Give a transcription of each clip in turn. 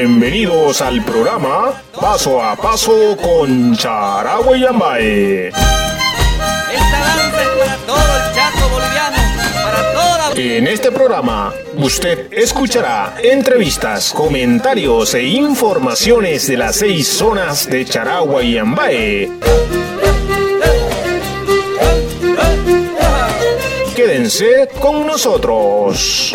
Bienvenidos al programa Paso a Paso con Charagua y. Esta danza es para todo el chaco boliviano, para toda En este programa usted escuchará entrevistas, comentarios e informaciones de las seis zonas de Charagua y Yambae. Quédense con nosotros.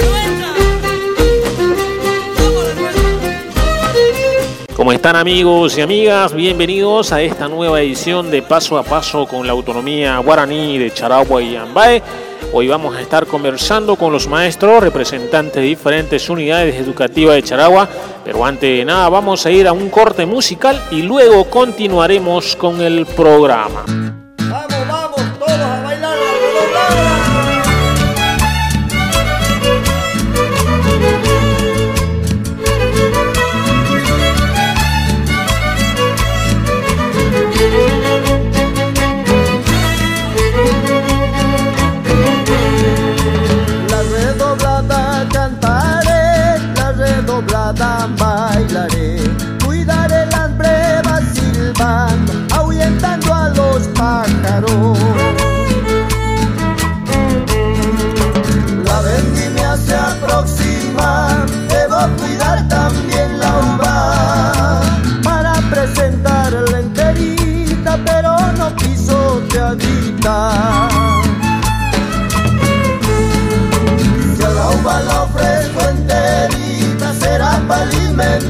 ¿Cómo están amigos y amigas? Bienvenidos a esta nueva edición de Paso a Paso con la autonomía guaraní de Charagua y Ambae. Hoy vamos a estar conversando con los maestros, representantes de diferentes unidades educativas de Charagua, pero antes de nada vamos a ir a un corte musical y luego continuaremos con el programa.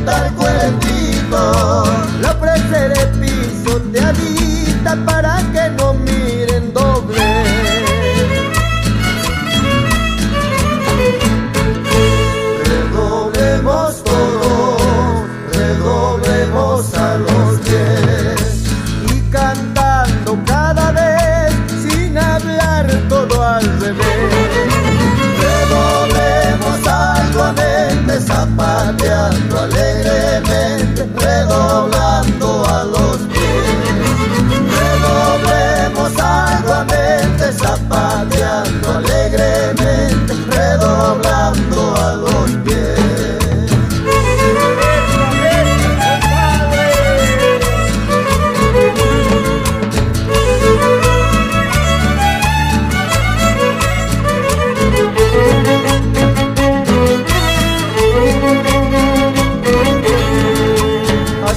cantar con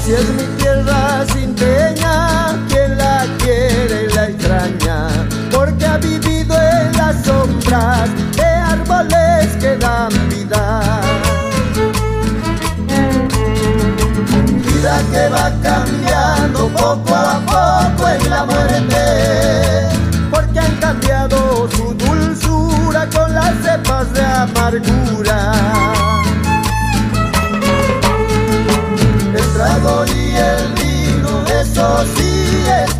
Así es mi tierra sinteña, quien la quiere y la extraña, porque ha vivido en las sombras de árboles que dan vida. Vida que va cambiando poco a poco en la muerte, porque han cambiado su dulzura con las cepas de amargura. Sí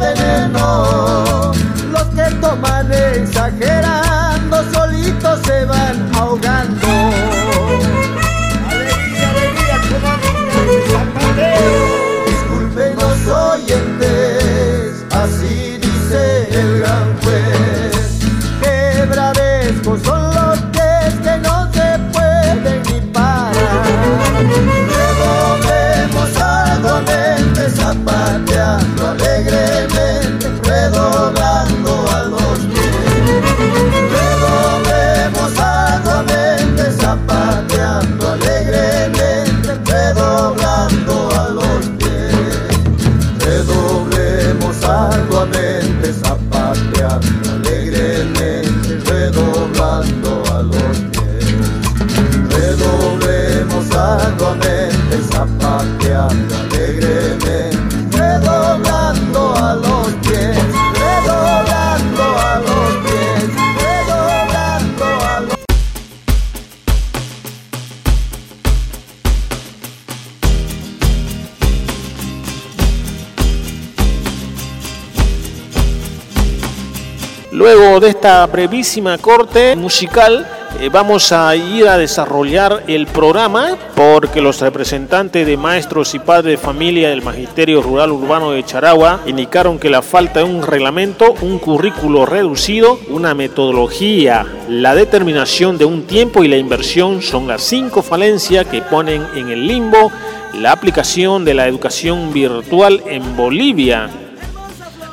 brevísima corte musical, eh, vamos a ir a desarrollar el programa porque los representantes de maestros y padres de familia del Magisterio Rural Urbano de Charagua indicaron que la falta de un reglamento, un currículo reducido, una metodología, la determinación de un tiempo y la inversión son las cinco falencias que ponen en el limbo la aplicación de la educación virtual en Bolivia.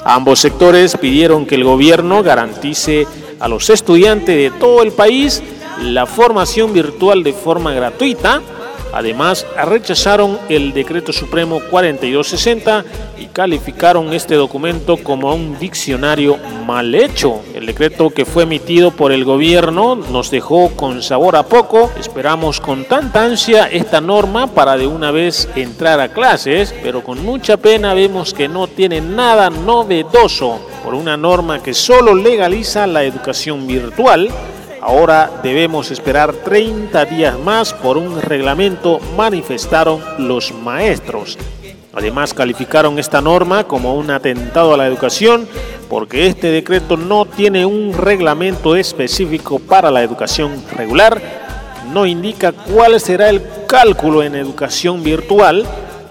Ambos sectores pidieron que el gobierno garantice a los estudiantes de todo el país la formación virtual de forma gratuita Además, rechazaron el decreto supremo 4260 y calificaron este documento como un diccionario mal hecho. El decreto que fue emitido por el gobierno nos dejó con sabor a poco. Esperamos con tanta ansia esta norma para de una vez entrar a clases, pero con mucha pena vemos que no tiene nada novedoso por una norma que solo legaliza la educación virtual Ahora debemos esperar 30 días más por un reglamento, manifestaron los maestros. Además calificaron esta norma como un atentado a la educación porque este decreto no tiene un reglamento específico para la educación regular, no indica cuál será el cálculo en educación virtual,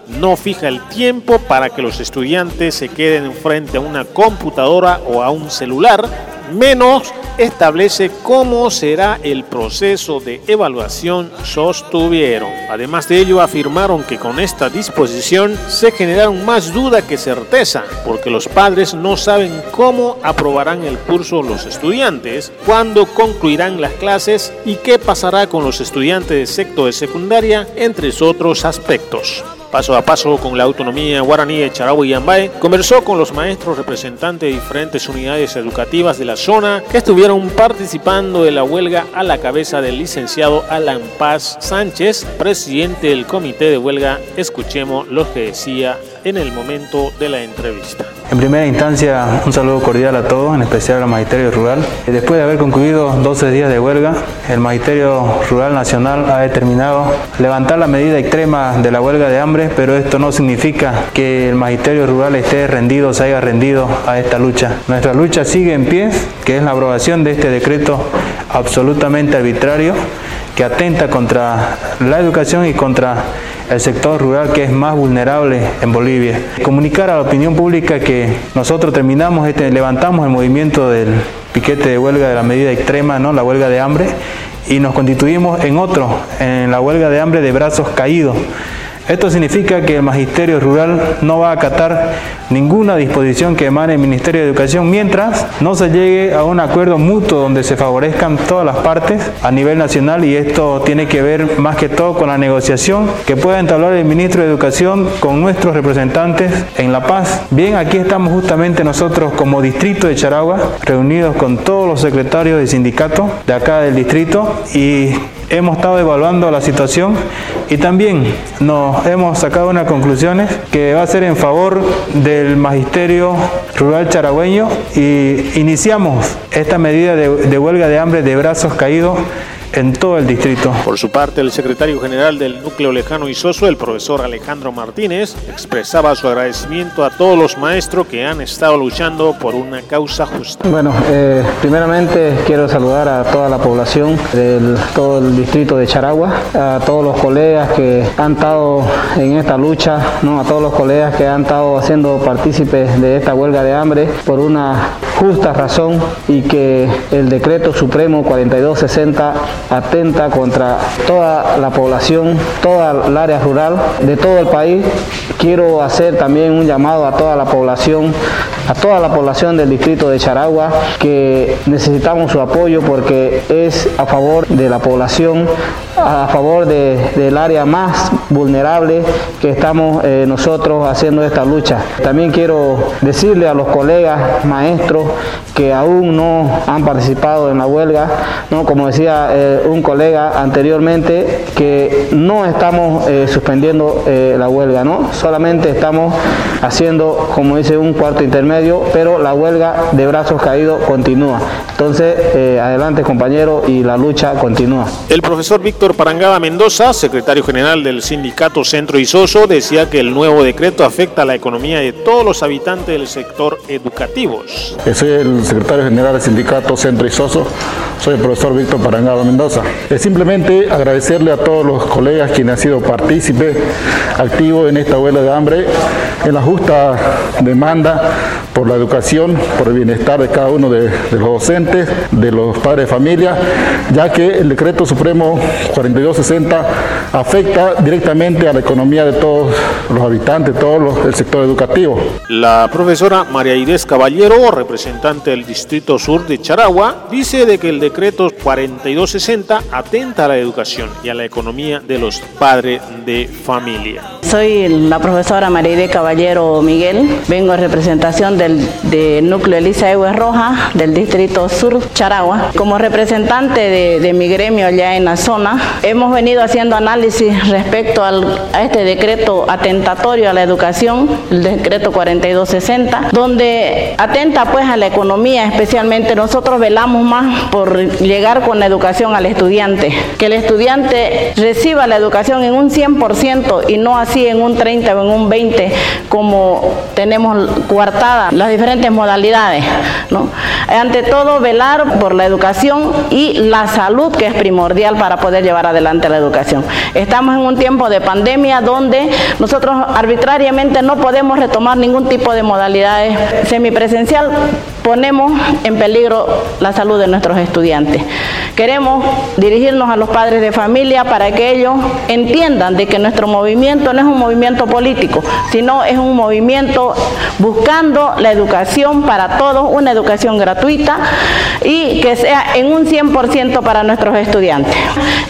no fija el tiempo para que los estudiantes se queden frente a una computadora o a un celular, menos establece cómo será el proceso de evaluación, sostuvieron. Además de ello, afirmaron que con esta disposición se generaron más duda que certeza, porque los padres no saben cómo aprobarán el curso los estudiantes, cuándo concluirán las clases y qué pasará con los estudiantes de sector de secundaria, entre otros aspectos paso a paso con la autonomía guaraní de Charagua y Yambay, conversó con los maestros representantes de diferentes unidades educativas de la zona que estuvieron participando de la huelga a la cabeza del licenciado Alan Paz Sánchez, presidente del comité de huelga. Escuchemos lo que decía en el momento de la entrevista. En primera instancia, un saludo cordial a todos, en especial al Magisterio Rural. Después de haber concluido 12 días de huelga, el Magisterio Rural Nacional ha determinado levantar la medida extrema de la huelga de hambre, pero esto no significa que el Magisterio Rural esté rendido, se haya rendido a esta lucha. Nuestra lucha sigue en pie, que es la aprobación de este decreto absolutamente arbitrario que atenta contra la educación y contra el sector rural que es más vulnerable en Bolivia. Comunicar a la opinión pública que nosotros terminamos, este, levantamos el movimiento del piquete de huelga de la medida extrema, ¿no? la huelga de hambre, y nos constituimos en otro, en la huelga de hambre de brazos caídos. Esto significa que el Magisterio Rural no va a acatar ninguna disposición que emane el Ministerio de Educación mientras no se llegue a un acuerdo mutuo donde se favorezcan todas las partes a nivel nacional y esto tiene que ver más que todo con la negociación que pueda entablar el Ministro de Educación con nuestros representantes en La Paz. Bien, aquí estamos justamente nosotros como distrito de Charagua, reunidos con todos los secretarios de sindicato de acá del distrito y hemos estado evaluando la situación y también nos hemos sacado unas conclusiones que va a ser en favor del magisterio rural charagüeño y iniciamos esta medida de, de huelga de hambre de brazos caídos en todo el distrito. Por su parte, el secretario general del Núcleo Lejano y Soso, el profesor Alejandro Martínez, expresaba su agradecimiento a todos los maestros que han estado luchando por una causa justa. Bueno, eh, primeramente quiero saludar a toda la población del todo el distrito de Charagua, a todos los colegas que han estado en esta lucha, ¿no? a todos los colegas que han estado haciendo partícipes de esta huelga de hambre por una justa razón y que el decreto supremo 4260 atenta contra toda la población, toda el área rural de todo el país. Quiero hacer también un llamado a toda la población, a toda la población del distrito de Charagua, que necesitamos su apoyo porque es a favor de la población, a favor del área más vulnerable que estamos eh, nosotros haciendo esta lucha. También quiero decirle a los colegas maestros que aún no han participado en la huelga, ¿no? como decía eh, un colega anteriormente, que no estamos eh, suspendiendo la huelga, ¿no? solamente estamos haciendo, como dice, un cuarto intermedio, pero la huelga de brazos caídos continúa. Entonces, adelante compañero y la lucha continúa. El profesor Víctor Parangada Mendoza, secretario general del sindicato Centro Isoso, decía que el nuevo decreto afecta a la economía de todos los habitantes del sector educativo. Soy el secretario general del sindicato Centro Isoso, soy el profesor Víctor Parangada Mendoza. Es simplemente agradecerle a todos los colegas quienes han sido partícipes activos en esta huelga de hambre, en la justa demanda por la educación, por el bienestar de cada uno de, los docentes, de los padres de familia, ya que el decreto supremo 4260 afecta directamente a la economía de todos los habitantes, todo el sector educativo. La profesora María Inés Caballero, representante del Distrito Sur de Charagua, dice de que el decreto 4260 atenta a la educación y a la economía de los padres de familia. Soy la profesora María Inés Caballero Miguel, vengo en representación del de núcleo Elisa Ewe del Distrito Sur Charagua. Como representante de, de mi gremio allá en la zona, hemos venido haciendo análisis respecto al, a este decreto atentatorio a la educación, el decreto 4260, donde atenta pues a la economía, especialmente nosotros velamos más por llegar con la educación al estudiante, que el estudiante reciba la educación en un 100% y no así en un 30 o en un 20 como tenemos coartada las diferentes modalidades. Ante todo, velar por la educación y la salud que es primordial para poder llevar adelante la educación. Estamos en un tiempo de pandemia donde nosotros arbitrariamente no podemos retomar ningún tipo de modalidades semipresencial, ponemos en peligro la salud de nuestros estudiantes. Queremos dirigirnos a los padres de familia para que ellos entiendan de que nuestro movimiento no es un movimiento político, sino es un movimiento buscando la educación para todos, una educación gratuita y que sea en un 100% para nuestros estudiantes.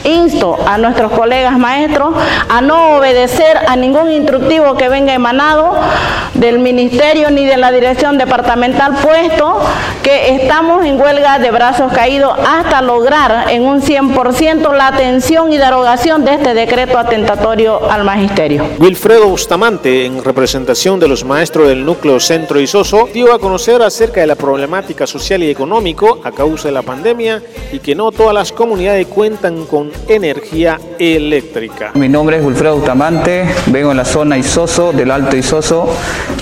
Insto a nuestros colegas maestros a no obedecer a ningún instructivo que venga emanado del ministerio ni de la dirección departamental, puesto que estamos en huelga de brazos caídos hasta lograr en un 100% la atención y derogación de este decreto atentatorio al magisterio. Wilfredo Bustamante, en representación de los maestros del núcleo Centro Isoso, dio a conocer acerca de la problemática social y económico a causa de la pandemia y que no todas las comunidades cuentan con energía eléctrica. Mi nombre es Wilfredo Bustamante, vengo en la zona Isoso, del Alto Isoso,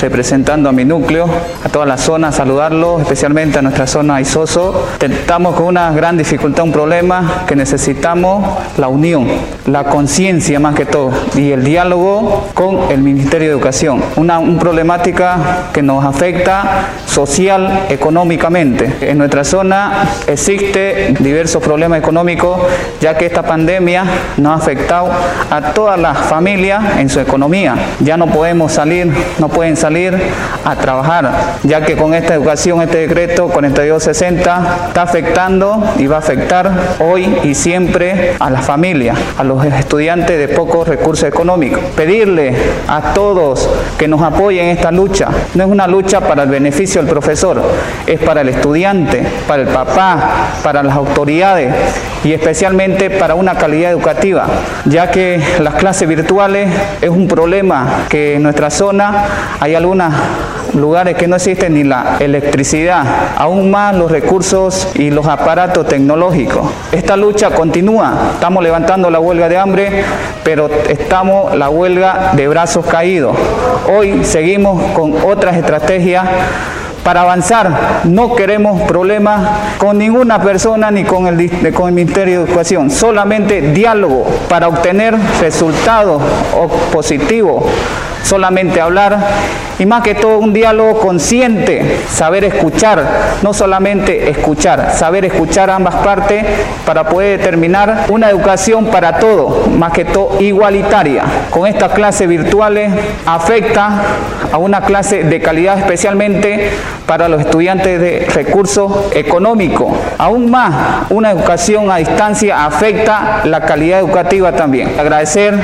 representando a mi núcleo, a toda la zona, saludarlos, especialmente a nuestra zona Isoso. Estamos con una gran dificultad, un problema que necesitamos la unión, la conciencia más que todo y el diálogo con el Ministerio de Educación. Una, una problemática que nos afecta social, económicamente. En nuestra zona existe diversos problemas económicos ya que esta pandemia nos ha afectado a todas las familias en su economía. Ya no podemos salir, no pueden salir a trabajar, ya que con esta educación, este decreto 4260 está afectando y va a afectar hoy y siempre a las familias, a los estudiantes de pocos recursos económicos. Pedirle a todos que nos apoyen en esta lucha. No es una lucha para el beneficio del profesor, es para el estudiante, para el papá, para las autoridades y especialmente para una calidad educativa, ya que las clases virtuales es un problema que en nuestra zona hay algunos lugares que no existen ni la electricidad, aún más los recursos y los aparatos tecnológicos. Esta lucha continúa, estamos levantando la huelga de hambre, pero estamos la huelga de brazos caídos. Hoy seguimos con otras estrategias para avanzar. No queremos problemas con ninguna persona ni con el, con el Ministerio de Educación, solamente diálogo para obtener resultados positivos solamente hablar y más que todo un diálogo consciente, saber escuchar, no solamente escuchar, saber escuchar ambas partes para poder determinar una educación para todos, más que todo igualitaria. Con estas clases virtuales afecta a una clase de calidad especialmente para los estudiantes de recursos económicos. Aún más, una educación a distancia afecta la calidad educativa también. Agradecer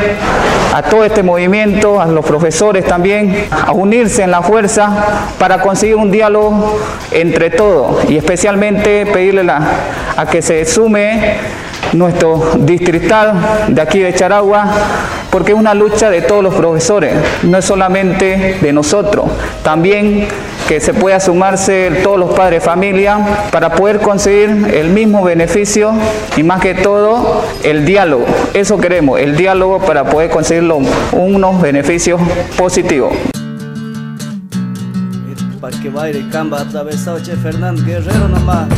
a todo este movimiento, a los profesores también, a en la fuerza para conseguir un diálogo entre todos y especialmente pedirle a que se sume nuestro distrital de aquí de Charagua, porque es una lucha de todos los profesores, no es solamente de nosotros, también que se pueda sumarse todos los padres de familia para poder conseguir el mismo beneficio y más que todo el diálogo. Eso queremos, el diálogo para poder conseguir unos beneficios positivos. Para que baile camba atravesado Che Fernán Guerrero nomás.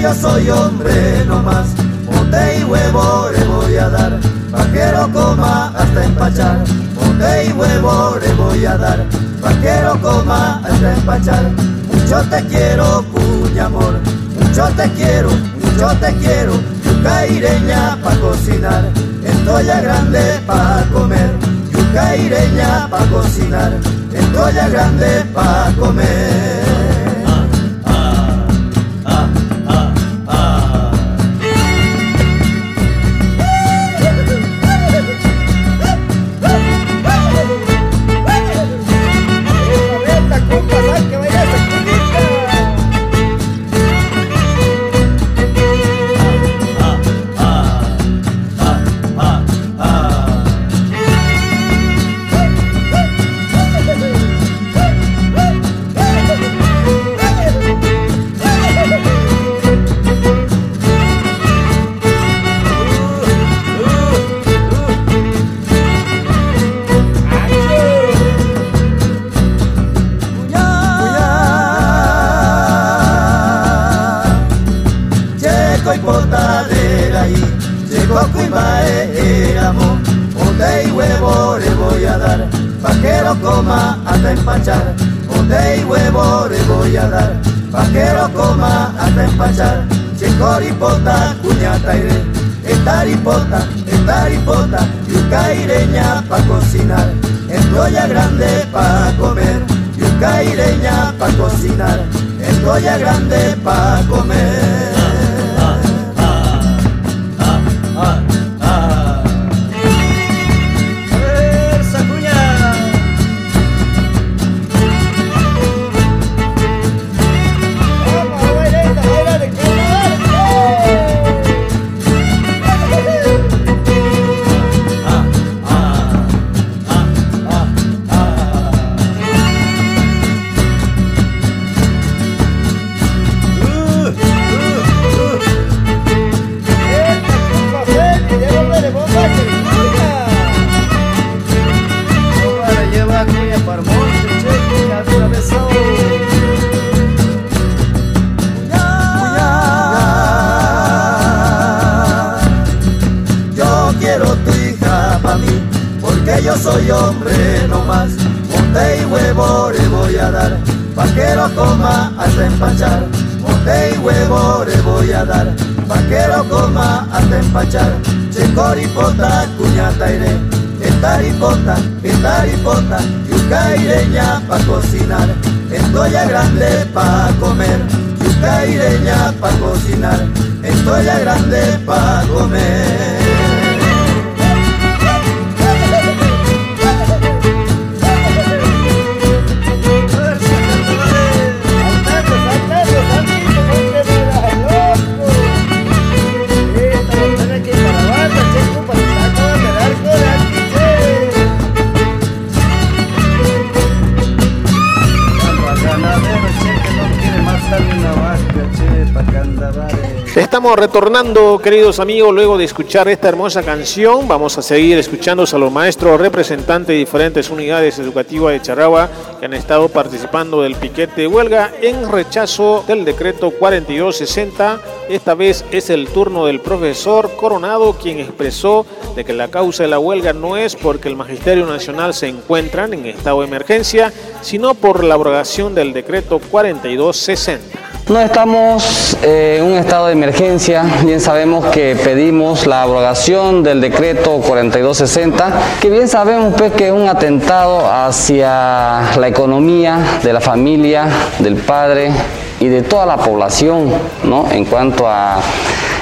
Yo soy hombre no más. Monte y huevo le voy a dar, pa' que lo coma hasta empachar. Monte y huevo le voy a dar, pa' que lo coma hasta empachar. Mucho te quiero, cuña amor, mucho te quiero, mucho te quiero. Yuca ireña pa' cocinar, estoy ya grande pa' comer. Yuca ireña pa' cocinar, estoy ya grande pa' comer. Yuca ireña pa' cocinar. Estoy ya grande pa' comer, yuca ireña pa' cocinar. Estoy ya grande pa' comer. Estamos retornando, queridos amigos, luego de escuchar esta hermosa canción. Vamos a seguir escuchando a los maestros representantes de diferentes unidades educativas de Charagua que han estado participando del piquete de huelga en rechazo del decreto 4260. Esta vez es el turno del profesor Coronado, quien expresó de que la causa de la huelga no es porque el Magisterio Nacional se encuentran en estado de emergencia, sino por la abrogación del decreto 4260. No estamos eh, en un estado de emergencia, bien sabemos que pedimos la abrogación del decreto 4260, que bien sabemos pues, que es un atentado hacia la economía de la familia, del padre y de toda la población, ¿no? En cuanto a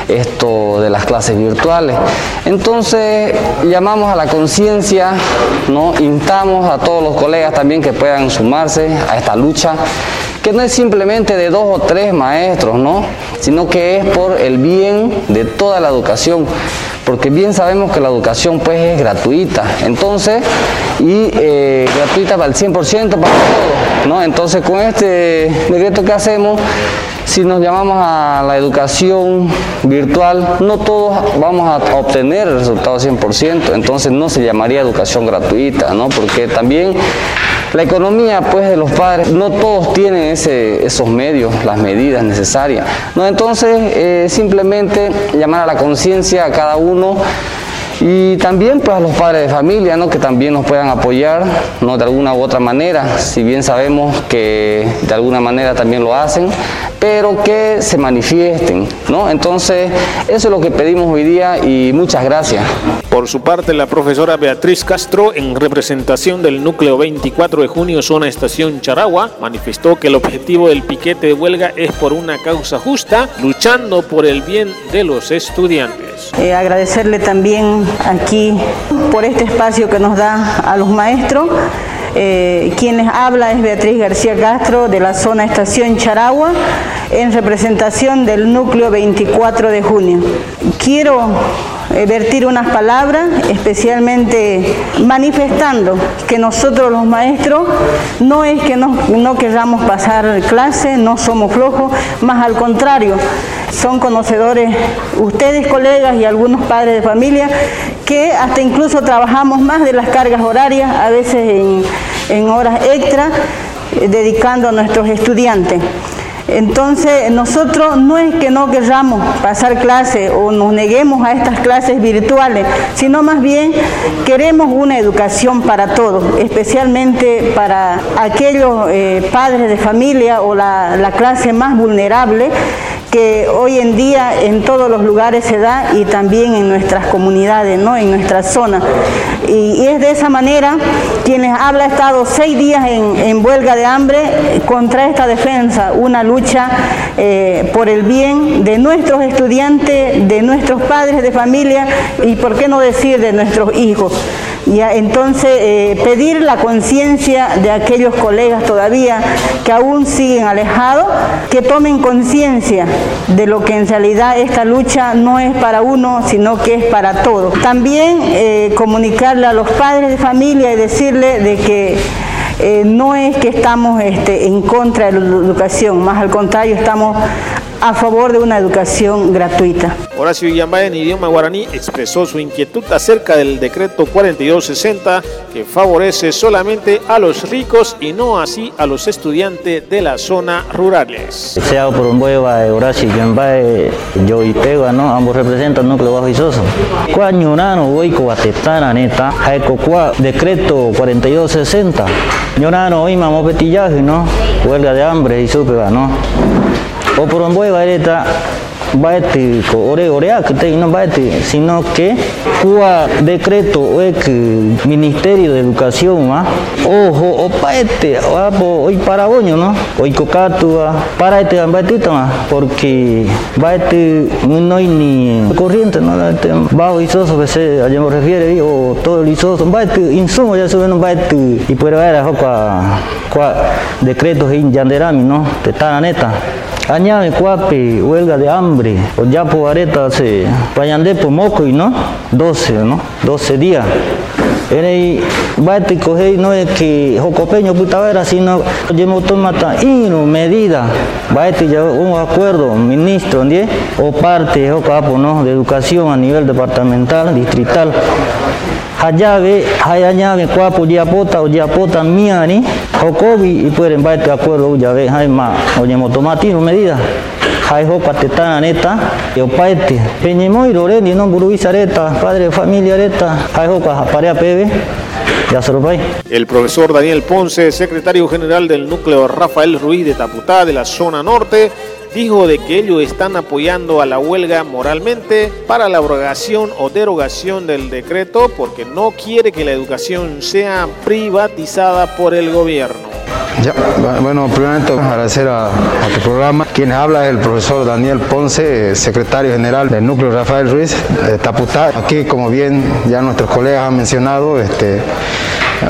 esto de las clases virtuales. Entonces llamamos a la conciencia, ¿no? instamos a todos los colegas también que puedan sumarse a esta lucha que no es simplemente de dos o tres maestros, ¿no? sino que es por el bien de toda la educación, porque bien sabemos que la educación pues es gratuita, entonces, y eh, gratuita para el 100% para todos, ¿no? Entonces con este decreto que hacemos, Si nos llamamos a la educación virtual, no todos vamos a obtener el resultado 100%, entonces no se llamaría educación gratuita, ¿no? Porque también la economía pues de los padres, no todos tienen ese, esos medios, las medidas necesarias. ¿no? Entonces eh, simplemente llamar a la conciencia a cada uno y también pues a los padres de familia, ¿no? que también nos puedan apoyar ¿no? de alguna u otra manera, si bien sabemos que de alguna manera también lo hacen, pero que se manifiesten. ¿no? Entonces, eso es lo que pedimos hoy día y muchas gracias. Por su parte, la profesora Beatriz Castro, en representación del núcleo 24 de junio, zona estación Charagua, manifestó que el objetivo del piquete de huelga es por una causa justa, luchando por el bien de los estudiantes. Eh, agradecerle también aquí por este espacio que nos da a los maestros. Eh, quienes habla es Beatriz García Castro de la zona Estación Charagua en representación del núcleo 24 de junio. Quiero eh, vertir unas palabras, especialmente manifestando que nosotros los maestros no es que no, no queramos pasar clase, no somos flojos, más al contrario, son conocedores ustedes colegas y algunos padres de familia que hasta incluso trabajamos más de las cargas horarias, a veces en, horas extra, dedicando a nuestros estudiantes. Entonces, nosotros no es que no queramos pasar clases o nos neguemos a estas clases virtuales, sino más bien queremos una educación para todos, especialmente para aquellos eh, padres de familia o la, la clase más vulnerable que hoy en día en todos los lugares se da y también en nuestras comunidades, ¿no? en nuestra zona. Y, es de esa manera quienes habla estado seis días en, huelga de hambre contra esta defensa, una lucha eh, por el bien de nuestros estudiantes, de nuestros padres de familia y por qué no decir de nuestros hijos. Ya, entonces, eh, pedir la conciencia de aquellos colegas todavía que aún siguen alejados, que tomen conciencia de lo que en realidad esta lucha no es para uno, sino que es para todos. También eh, comunicarle a los padres de familia y decirle de que eh, no es que estamos este, en contra de la educación, más al contrario, estamos a favor de una educación gratuita. Horacio Yambay en idioma guaraní expresó su inquietud acerca del decreto 4260 que favorece solamente a los ricos y no así a los estudiantes de las zonas rurales. Sea por un hueva Horacio Yambay, yo y Pega, ¿no? Ambos representan el núcleo bajo y soso. Cuañurano, voy coatetana neta, jaeco decreto 4260. Ñorano, hoy mamá petillaje, ¿no? Huelga de hambre y supe, ¿no? O por un hueva esta baete ore orea que te no baete sino que cuá decreto o que ministerio de educación ma ojo o paete o hoy para boño no hoy cocatu para este ambatito ma porque baete no hay ni corriente no bajo isoso que se allá me refiere o todo el isoso baete insumo ya sube no baete y puede ver a cuá decretos en yanderami no te está neta Añade cuapi, huelga de hambre, o ya por areta se vayan de por moco y no, 12, ¿no? 12 días. Era bate coger no es que jocopeño putavera, sino llevo tomata y no medida. Bate ya un acuerdo, ministro, ¿entiendes? O parte, o capo, ¿no? De educación a nivel departamental, distrital hayave hayanyave kwapo diapota o diapota miani hokobi y pueden baite acuerdo ya ve hay más. Oye motomatino medida. Hay hopa tetana neta y opaete peñimoy loreni no buruisa areta padre de familia areta hay hopa parea pebe ya se lo El profesor Daniel Ponce, secretario general del núcleo Rafael Ruiz de Taputá de la zona norte, dijo de que ellos están apoyando a la huelga moralmente para la abrogación o derogación del decreto porque no quiere que la educación sea privatizada por el gobierno. Bueno, primeramente agradecer a, tu programa. Quien habla es el profesor Daniel Ponce, secretario general del núcleo Rafael Ruiz de Taputá. Aquí, como bien ya nuestros colegas han mencionado, este,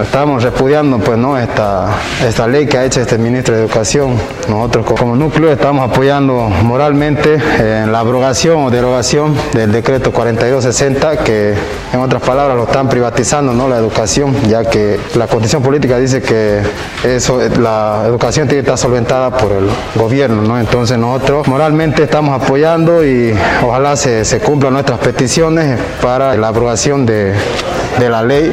estamos repudiando pues, ¿no? esta, esta ley que ha hecho este ministro de Educación. Nosotros como núcleo estamos apoyando moralmente en la abrogación o derogación del decreto 4260 que en otras palabras lo están privatizando ¿no? la educación ya que la condición política dice que eso, la educación tiene que estar solventada por el gobierno. ¿no? Entonces nosotros moralmente estamos apoyando y ojalá se, se cumplan nuestras peticiones para la aprobación de, de la ley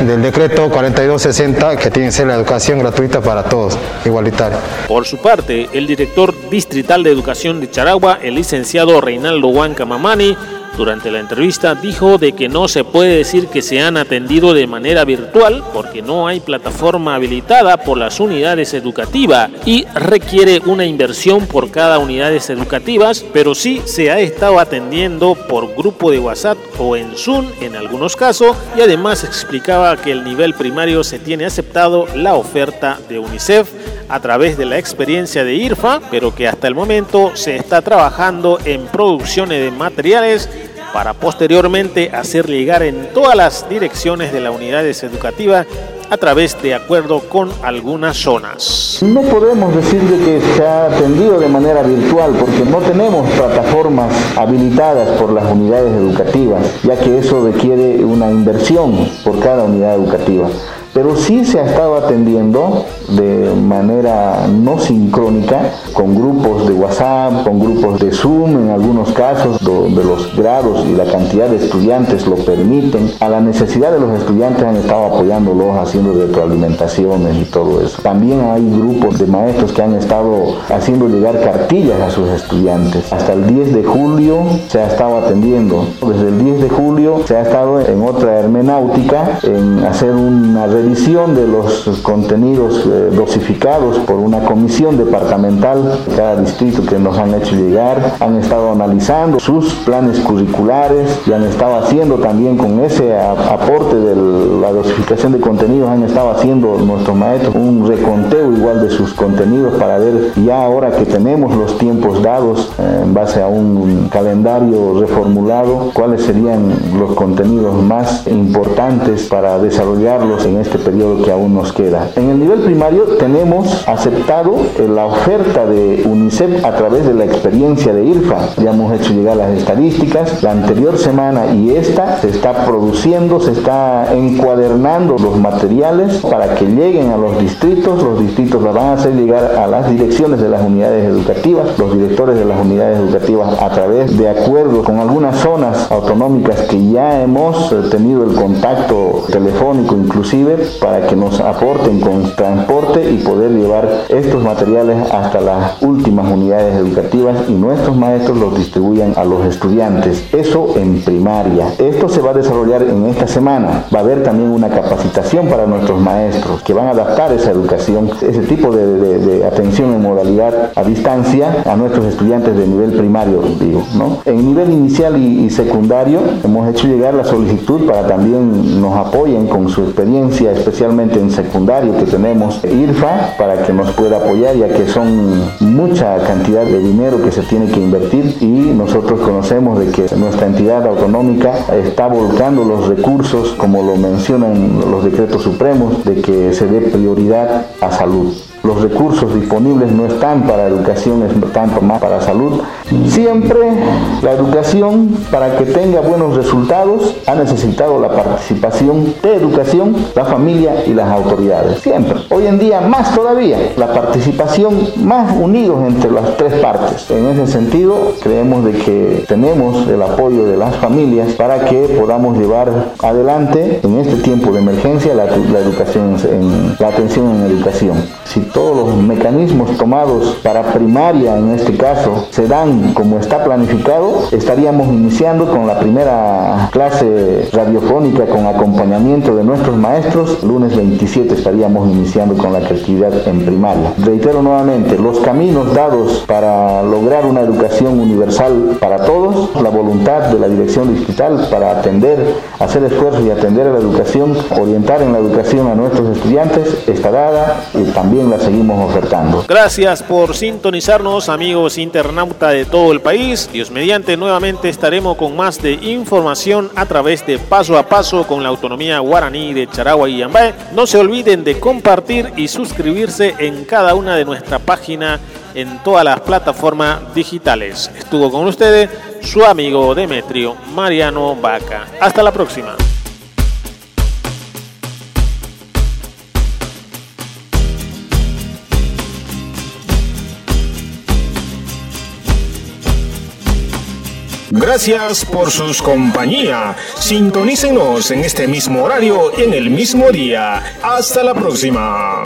del decreto 4260 que tiene que ser la educación gratuita para todos, igualitaria. Por su parte, el director distrital de educación de Charagua, el licenciado Reinaldo Huanca Mamani, durante la entrevista dijo de que no se puede decir que se han atendido de manera virtual porque no hay plataforma habilitada por las unidades educativas y requiere una inversión por cada unidades educativas, pero sí se ha estado atendiendo por grupo de WhatsApp o en Zoom en algunos casos y además explicaba que el nivel primario se tiene aceptado la oferta de UNICEF a través de la experiencia de IRFA, pero que hasta el momento se está trabajando en producciones de materiales para posteriormente hacer llegar en todas las direcciones de las unidades educativas a través de acuerdo con algunas zonas. No podemos decir que se ha atendido de manera virtual porque no tenemos plataformas habilitadas por las unidades educativas, ya que eso requiere una inversión por cada unidad educativa pero sí se ha estado atendiendo de manera no sincrónica con grupos de WhatsApp, con grupos de Zoom en algunos casos donde los grados y la cantidad de estudiantes lo permiten. A la necesidad de los estudiantes han estado apoyándolos haciendo retroalimentaciones y todo eso. También hay grupos de maestros que han estado haciendo llegar cartillas a sus estudiantes. Hasta el 10 de julio se ha estado atendiendo. Desde el 10 de julio se ha estado en otra hermenáutica en hacer una revisión de los contenidos eh, dosificados por una comisión departamental de cada distrito que nos han hecho llegar, han estado analizando sus planes curriculares y han estado haciendo también con ese aporte de la dosificación de contenidos, han estado haciendo nuestros maestros un reconteo igual de sus contenidos para ver ya ahora que tenemos los tiempos dados eh, en base a un calendario reformulado, cuáles serían los contenidos más importantes para desarrollarlos en este periodo que aún nos queda. En el nivel primario tenemos aceptado la oferta de UNICEF a través de la experiencia de IRFA. Ya hemos hecho llegar las estadísticas. La anterior semana y esta se está produciendo, se está encuadernando los materiales para que lleguen a los distritos. Los distritos la van a hacer llegar a las direcciones de las unidades educativas, los directores de las unidades educativas a través de acuerdos con algunas zonas autonómicas que ya hemos tenido el contacto telefónico inclusive para que nos aporten con transporte y poder llevar estos materiales hasta las últimas unidades educativas y nuestros maestros los distribuyan a los estudiantes. Eso en primaria. Esto se va a desarrollar en esta semana. Va a haber también una capacitación para nuestros maestros que van a adaptar esa educación, ese tipo de, atención en modalidad a distancia a nuestros estudiantes de nivel primario, digo, ¿no? En nivel inicial y, y secundario hemos hecho llegar la solicitud para también nos apoyen con su experiencia, especialmente en secundario que tenemos IRFA para que nos pueda apoyar ya que son mucha cantidad de dinero que se tiene que invertir y nosotros conocemos de que nuestra entidad autonómica está volcando los recursos como lo mencionan los decretos supremos de que se dé prioridad a salud los recursos disponibles no están para educación, tanto más para salud. Siempre la educación, para que tenga buenos resultados, ha necesitado la participación de educación, la familia y las autoridades. Siempre. Hoy en día más todavía, la participación más unidos entre las tres partes. En ese sentido, creemos de que tenemos el apoyo de las familias para que podamos llevar adelante en este tiempo de emergencia la, educación, la atención en educación si todos los mecanismos tomados para primaria en este caso se dan como está planificado, estaríamos iniciando con la primera clase radiofónica con acompañamiento de nuestros maestros. Lunes 27 estaríamos iniciando con la actividad en primaria. Reitero nuevamente, los caminos dados para lograr una educación universal para todos, la voluntad de la dirección digital para atender, hacer esfuerzos y atender a la educación, orientar en la educación a nuestros estudiantes, está dada y también la seguimos ofertando. Gracias por sintonizarnos, amigos internauta de todo el país. Dios mediante, nuevamente estaremos con más de información a través de Paso a Paso con la autonomía guaraní de Charagua y y Ambae. No se olviden de compartir y suscribirse en cada una de nuestra página en todas las plataformas digitales. Estuvo con ustedes su amigo Demetrio Mariano Vaca. Hasta la próxima. Gracias por sus compañía. Sintonícenos en este mismo horario y en el mismo día. Hasta la próxima.